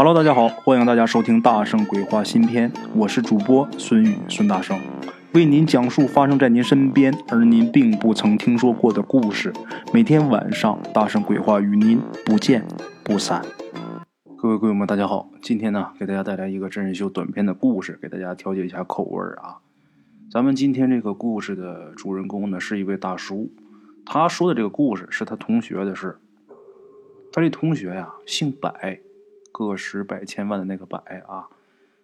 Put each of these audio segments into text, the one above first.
Hello，大家好，欢迎大家收听《大圣鬼话》新篇，我是主播孙宇孙大圣，为您讲述发生在您身边而您并不曾听说过的故事。每天晚上，《大圣鬼话》与您不见不散。各位鬼友们，大家好，今天呢，给大家带来一个真人秀短片的故事，给大家调节一下口味啊。咱们今天这个故事的主人公呢，是一位大叔，他说的这个故事是他同学的事。他这同学呀，姓百。个十百千万的那个百啊，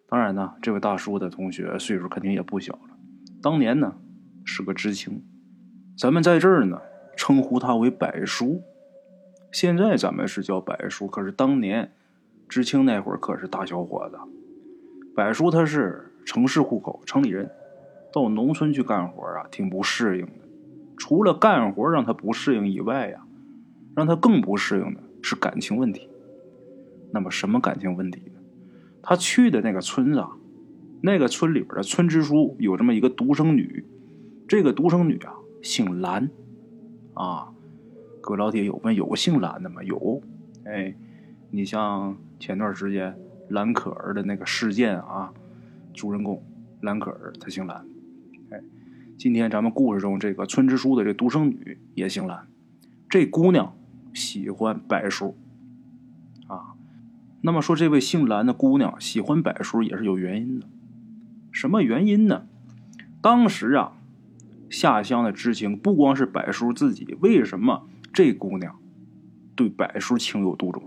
当然呢，这位大叔的同学岁数肯定也不小了。当年呢是个知青，咱们在这儿呢称呼他为百叔。现在咱们是叫百叔，可是当年知青那会儿可是大小伙子。百叔他是城市户口，城里人，到农村去干活啊，挺不适应的。除了干活让他不适应以外呀，让他更不适应的是感情问题。那么什么感情问题呢？他去的那个村子，那个村里边的村支书有这么一个独生女，这个独生女啊姓兰，啊，各位老铁有问有个姓兰的吗？有，哎，你像前段时间兰可儿的那个事件啊，主人公兰可儿她姓兰，哎，今天咱们故事中这个村支书的这独生女也姓兰，这姑娘喜欢柏树，那么说，这位姓兰的姑娘喜欢柏叔也是有原因的。什么原因呢？当时啊，下乡的知青不光是柏叔自己，为什么这姑娘对柏叔情有独钟？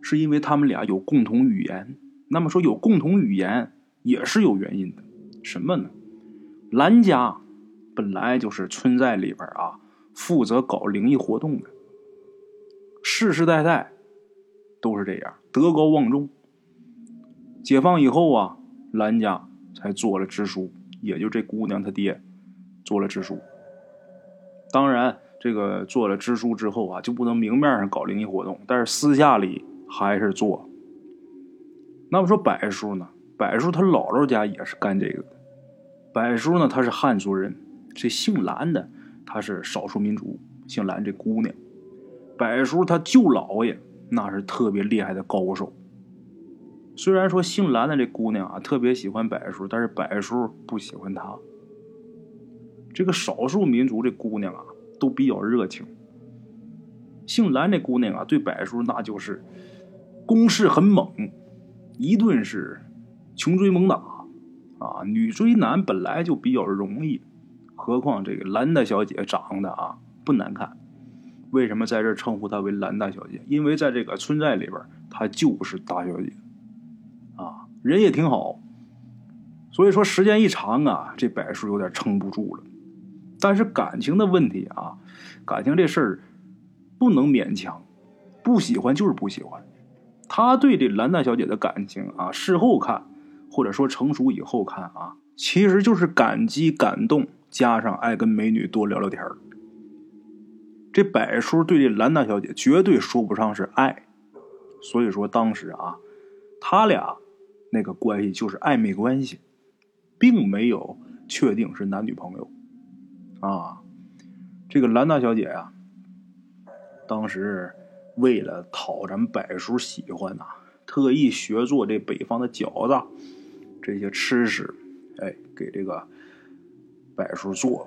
是因为他们俩有共同语言。那么说，有共同语言也是有原因的。什么呢？兰家本来就是村寨里边啊，负责搞灵异活动的，世世代代。都是这样，德高望重。解放以后啊，兰家才做了支书，也就这姑娘她爹做了支书。当然，这个做了支书之后啊，就不能明面上搞灵异活动，但是私下里还是做。那么说，柏叔呢？柏叔他姥姥家也是干这个的。柏叔呢，他是汉族人，这姓兰的他是少数民族，姓兰这姑娘。柏叔他舅姥爷。那是特别厉害的高手。虽然说姓兰的这姑娘啊特别喜欢柏叔，但是柏叔不喜欢她。这个少数民族这姑娘啊都比较热情。姓兰这姑娘啊对柏叔那就是攻势很猛，一顿是穷追猛打啊。女追男本来就比较容易，何况这个兰大小姐长得啊不难看。为什么在这称呼她为兰大小姐？因为在这个村寨里边，她就是大小姐，啊，人也挺好。所以说时间一长啊，这柏树有点撑不住了。但是感情的问题啊，感情这事儿不能勉强，不喜欢就是不喜欢。他对这兰大小姐的感情啊，事后看或者说成熟以后看啊，其实就是感激感动，加上爱跟美女多聊聊天儿。这柏叔对这兰大小姐绝对说不上是爱，所以说当时啊，他俩那个关系就是暧昧关系，并没有确定是男女朋友啊。这个兰大小姐呀，当时为了讨咱们柏叔喜欢呐，特意学做这北方的饺子这些吃食，哎，给这个柏叔做。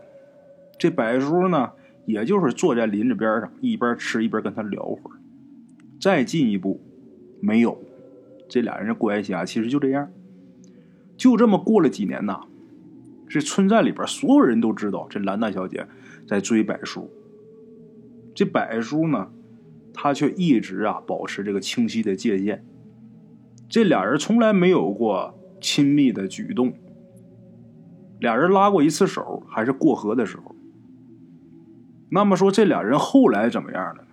这柏叔呢？也就是坐在林子边上，一边吃一边跟他聊会儿。再进一步，没有，这俩人的关系啊，其实就这样。就这么过了几年呐，这村寨里边所有人都知道这兰大小姐在追柏叔。这柏叔呢，他却一直啊保持这个清晰的界限。这俩人从来没有过亲密的举动。俩人拉过一次手，还是过河的时候。那么说这俩人后来怎么样了呢？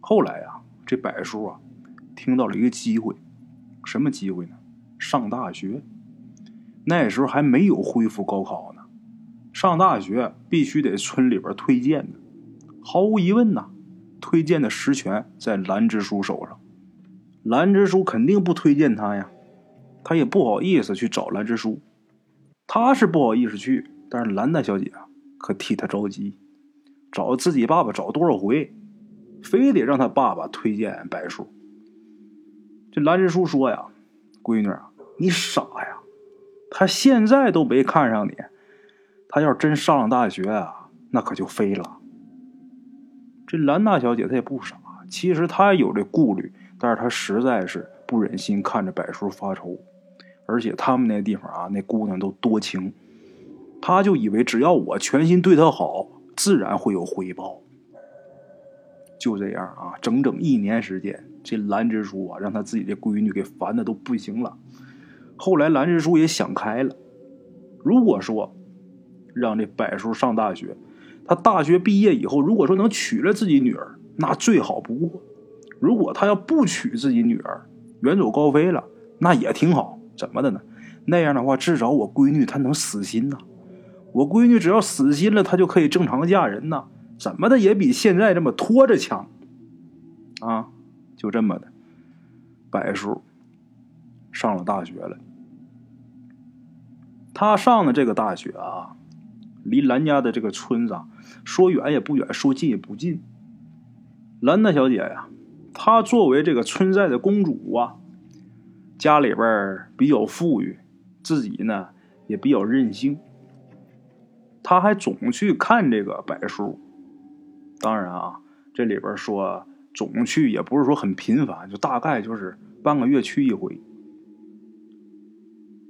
后来呀，这柏叔啊，听到了一个机会，什么机会呢？上大学。那时候还没有恢复高考呢，上大学必须得村里边推荐的。毫无疑问呐，推荐的实权在兰支书手上。兰支书肯定不推荐他呀，他也不好意思去找兰支书。他是不好意思去，但是兰大小姐啊，可替他着急。找自己爸爸找多少回，非得让他爸爸推荐柏叔。这兰支书说呀：“闺女啊，你傻呀！他现在都没看上你，他要是真上了大学啊，那可就飞了。”这兰大小姐她也不傻，其实她也有这顾虑，但是她实在是不忍心看着柏叔发愁，而且他们那地方啊，那姑娘都多情，她就以为只要我全心对她好，自然会有回报。就这样啊，整整一年时间，这兰支书啊，让他自己的闺女给烦的都不行了。后来兰支书也想开了，如果说让这柏叔上大学，他大学毕业以后，如果说能娶了自己女儿，那最好不过；如果他要不娶自己女儿，远走高飞了，那也挺好。怎么的呢？那样的话，至少我闺女她能死心呐。我闺女只要死心了，她就可以正常嫁人呐。怎么的也比现在这么拖着强，啊，就这么的，柏叔上了大学了。他上的这个大学啊，离兰家的这个村子啊说远也不远，说近也不近。兰大小姐呀，她作为这个村寨的公主啊，家里边比较富裕，自己呢也比较任性，他还总去看这个柏叔。当然啊，这里边说总去也不是说很频繁，就大概就是半个月去一回。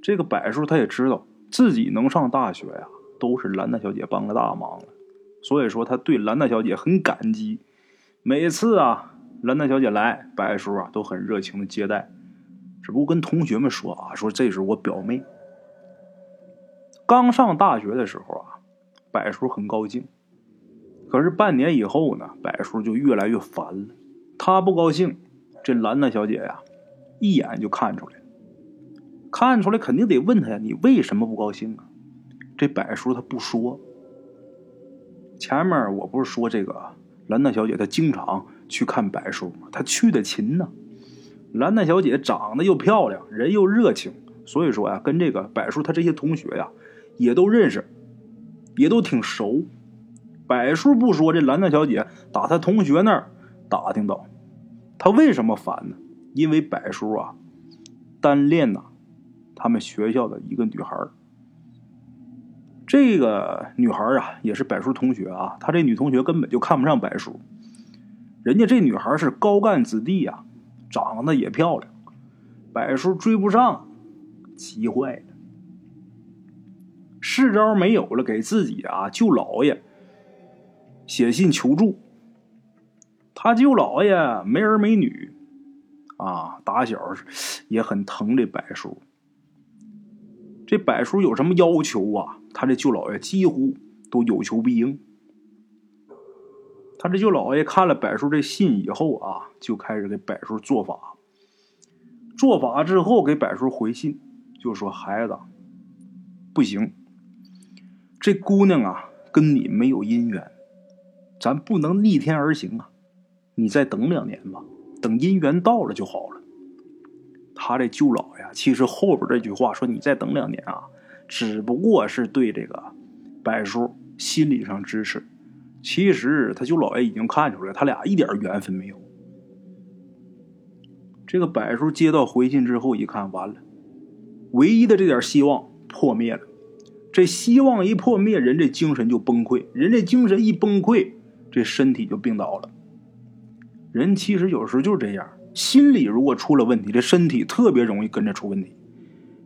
这个柏叔他也知道自己能上大学呀，都是兰大小姐帮个大忙了，所以说他对兰大小姐很感激。每次啊，兰大小姐来，柏叔啊都很热情的接待，只不过跟同学们说啊，说这是我表妹。刚上大学的时候啊，柏叔很高兴。可是半年以后呢，柏叔就越来越烦了。他不高兴，这兰娜小姐呀，一眼就看出来了。看出来肯定得问他呀，你为什么不高兴啊？这柏叔他不说。前面我不是说这个兰娜小姐她经常去看柏叔吗？她去的勤呢。兰娜小姐长得又漂亮，人又热情，所以说呀，跟这个柏叔他这些同学呀，也都认识，也都挺熟。柏叔不说，这兰大小姐打他同学那儿打听到，他为什么烦呢？因为柏叔啊，单恋呐，他们学校的一个女孩这个女孩啊，也是柏叔同学啊。他这女同学根本就看不上柏叔，人家这女孩是高干子弟呀，长得也漂亮，柏叔追不上，急坏了，是招没有了，给自己啊舅姥爷。写信求助，他舅姥爷没儿没女，啊，打小也很疼这柏叔。这柏叔有什么要求啊？他这舅姥爷几乎都有求必应。他这舅姥爷看了柏叔这信以后啊，就开始给柏叔做法。做法之后给柏叔回信，就说：“孩子，不行，这姑娘啊，跟你没有姻缘。”咱不能逆天而行啊！你再等两年吧，等姻缘到了就好了。他这舅老呀，其实后边这句话说你再等两年啊，只不过是对这个柏叔心理上支持。其实他舅老爷已经看出来，他俩一点缘分没有。这个柏叔接到回信之后一看，完了，唯一的这点希望破灭了。这希望一破灭，人这精神就崩溃，人这精神一崩溃。这身体就病倒了。人其实有时候就是这样，心理如果出了问题，这身体特别容易跟着出问题。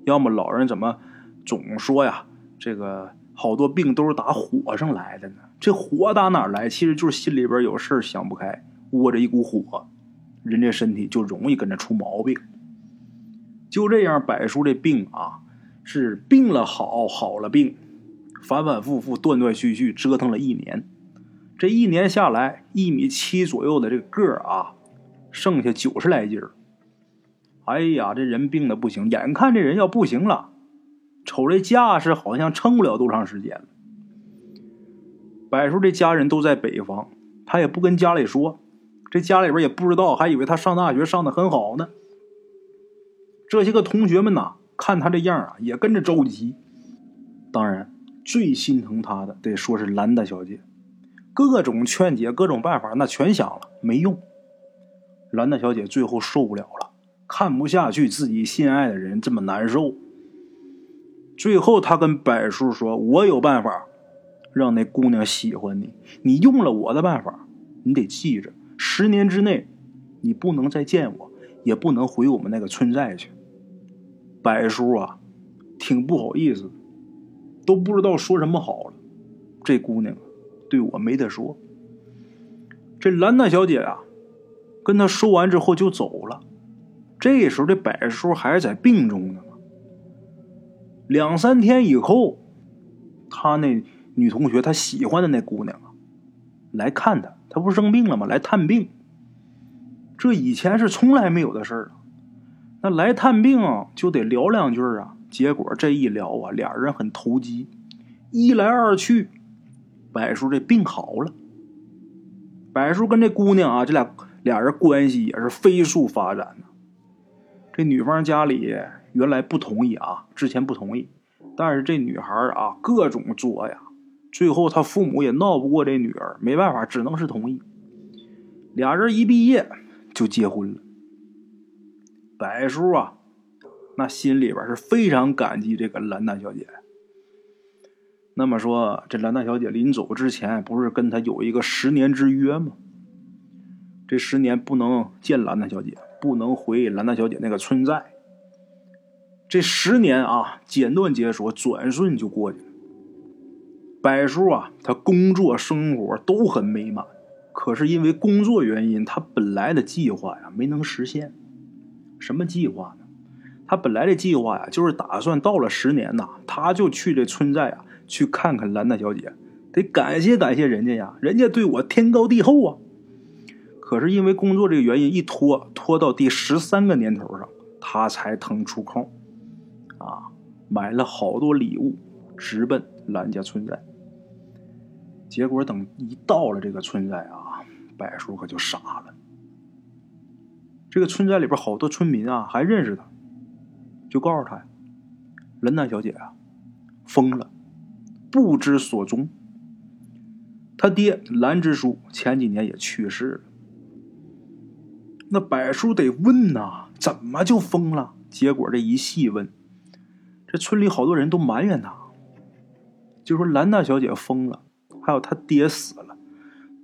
要么老人怎么总说呀？这个好多病都是打火上来的呢？这火打哪来？其实就是心里边有事想不开，窝着一股火，人这身体就容易跟着出毛病。就这样，柏叔这病啊，是病了好，好了病，反反复复，断断续续，折腾了一年。这一年下来，一米七左右的这个个儿啊，剩下九十来斤儿。哎呀，这人病的不行，眼看这人要不行了，瞅这架势，好像撑不了多长时间。柏叔这家人都在北方，他也不跟家里说，这家里边也不知道，还以为他上大学上的很好呢。这些个同学们呐，看他这样啊，也跟着着急。当然，最心疼他的得说是兰大小姐。各种劝解，各种办法，那全想了，没用。兰大小姐最后受不了了，看不下去自己心爱的人这么难受。最后，他跟柏叔说：“我有办法，让那姑娘喜欢你。你用了我的办法，你得记着，十年之内，你不能再见我，也不能回我们那个村寨去。”柏叔啊，挺不好意思，都不知道说什么好了。这姑娘对我没得说。这兰娜小姐啊，跟他说完之后就走了。这时候，这柏叔还在病中呢。两三天以后，他那女同学，他喜欢的那姑娘啊，来看他，他不是生病了吗？来探病。这以前是从来没有的事儿啊。那来探病就得聊两句啊。结果这一聊啊，俩人很投机，一来二去，柏叔这病好了。柏叔跟这姑娘啊，这俩俩人关系也是飞速发展呢。这女方家里。原来不同意啊，之前不同意，但是这女孩啊各种作呀，最后他父母也闹不过这女儿，没办法，只能是同意。俩人一毕业就结婚了。柏叔啊，那心里边是非常感激这个兰大小姐。那么说，这兰大小姐临走之前，不是跟他有一个十年之约吗？这十年不能见兰大小姐，不能回兰大小姐那个村寨。这十年啊，简短解说，转瞬就过去了。柏叔啊，他工作生活都很美满，可是因为工作原因，他本来的计划呀没能实现。什么计划呢？他本来的计划呀，就是打算到了十年呐，他就去这村寨啊，去看看兰大小姐，得感谢感谢人家呀，人家对我天高地厚啊。可是因为工作这个原因，一拖拖到第十三个年头上，他才腾出空。啊，买了好多礼物，直奔兰家村寨。结果等一到了这个村寨啊，柏叔可就傻了。这个村寨里边好多村民啊，还认识他，就告诉他呀：“兰大小姐啊，疯了，不知所踪。他爹兰支书前几年也去世了。”那柏叔得问呐，怎么就疯了？结果这一细问。这村里好多人都埋怨他，就说兰大小姐疯了，还有他爹死了，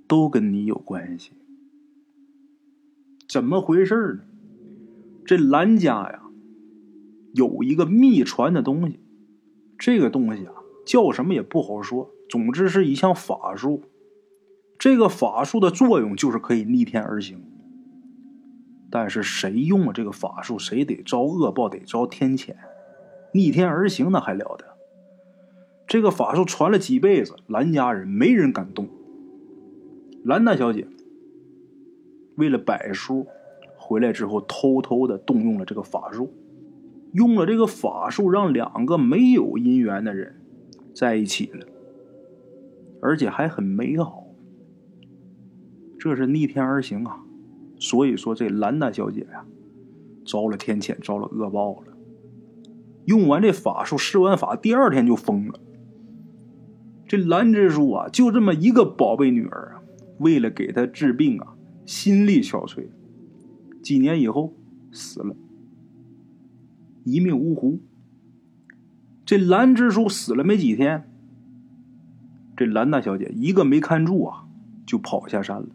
都跟你有关系。怎么回事呢？这兰家呀，有一个秘传的东西，这个东西啊叫什么也不好说，总之是一项法术。这个法术的作用就是可以逆天而行，但是谁用了这个法术，谁得遭恶报，得遭天谴。逆天而行那还了得！这个法术传了几辈子，兰家人没人敢动。兰大小姐为了柏叔回来之后，偷偷的动用了这个法术，用了这个法术让两个没有姻缘的人在一起了，而且还很美好。这是逆天而行啊！所以说，这兰大小姐呀，遭了天谴，遭了恶报了。用完这法术，施完法，第二天就疯了。这兰之书啊，就这么一个宝贝女儿啊，为了给她治病啊，心力憔悴，几年以后死了，一命呜呼。这兰支书死了没几天，这兰大小姐一个没看住啊，就跑下山了。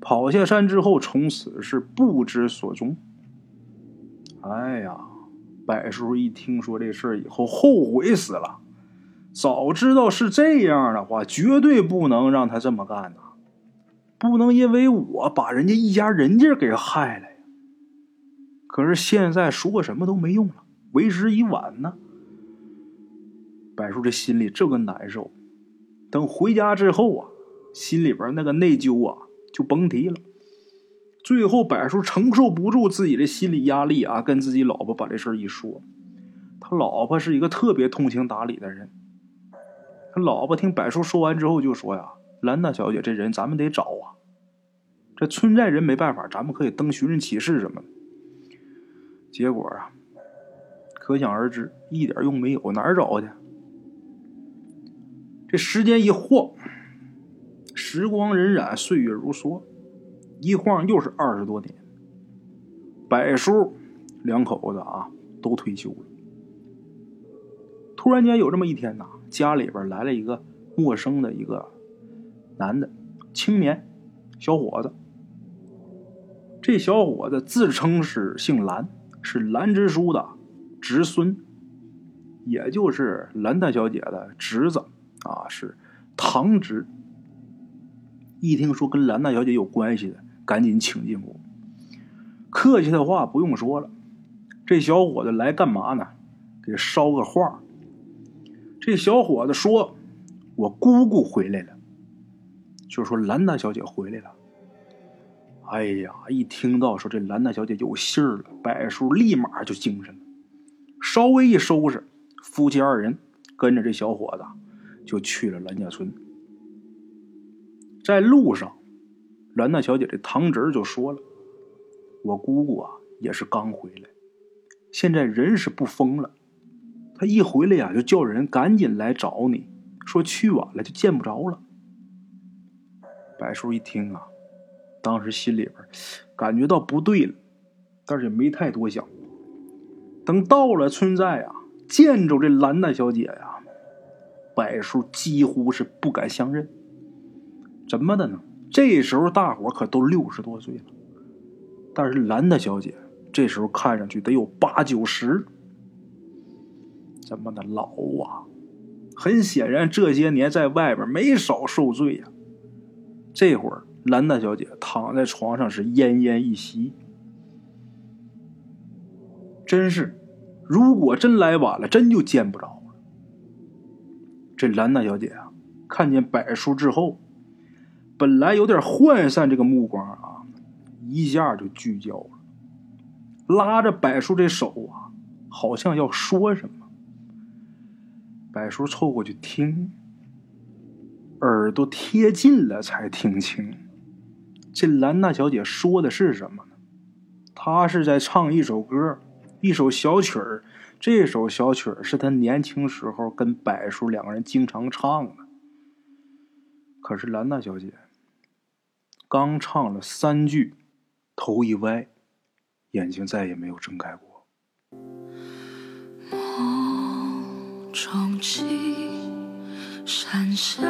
跑下山之后，从此是不知所踪。哎呀！柏叔一听说这事儿以后，后悔死了。早知道是这样的话，绝对不能让他这么干呐！不能因为我把人家一家人家给害了呀！可是现在说什么都没用了，为时已晚呢。柏树这心里这个难受，等回家之后啊，心里边那个内疚啊，就甭提了。最后，柏树承受不住自己的心理压力啊，跟自己老婆把这事一说。他老婆是一个特别通情达理的人。他老婆听柏树说完之后就说：“呀，兰大小姐这人咱们得找啊，这村寨人没办法，咱们可以登寻人启事什么的。”结果啊，可想而知，一点用没有，哪儿找去？这时间一晃，时光荏苒，岁月如梭。一晃又是二十多年，柏叔两口子啊都退休了。突然间有这么一天呐，家里边来了一个陌生的一个男的青年小伙子。这小伙子自称是姓蓝，是蓝支书的侄孙，也就是蓝大小姐的侄子啊，是堂侄。一听说跟蓝大小姐有关系的，赶紧请进屋。客气的话不用说了，这小伙子来干嘛呢？给捎个话。这小伙子说：“我姑姑回来了。”就说兰大小姐回来了。哎呀，一听到说这兰大小姐有信儿了，柏叔立马就精神了，稍微一收拾，夫妻二人跟着这小伙子就去了兰家村。在路上，兰大小姐这堂侄就说了：“我姑姑啊，也是刚回来，现在人是不疯了。他一回来呀，就叫人赶紧来找你，说去晚了就见不着了。”白叔一听啊，当时心里边感觉到不对了，但是也没太多想。等到了村寨啊，见着这兰大小姐呀，白叔几乎是不敢相认。怎么的呢？这时候大伙可都六十多岁了，但是兰大小姐这时候看上去得有八九十。怎么的老啊？很显然这些年在外边没少受罪呀。这会儿兰大小姐躺在床上是奄奄一息，真是，如果真来晚了，真就见不着了。这兰大小姐啊，看见柏叔之后。本来有点涣散，这个目光啊，一下就聚焦了。拉着柏叔这手啊，好像要说什么。柏叔凑过去听，耳朵贴近了才听清，这兰娜小姐说的是什么呢？她是在唱一首歌，一首小曲儿。这首小曲儿是她年轻时候跟柏叔两个人经常唱的。可是兰娜小姐。刚唱了三句，头一歪，眼睛再也没有睁开过。梦中情，山下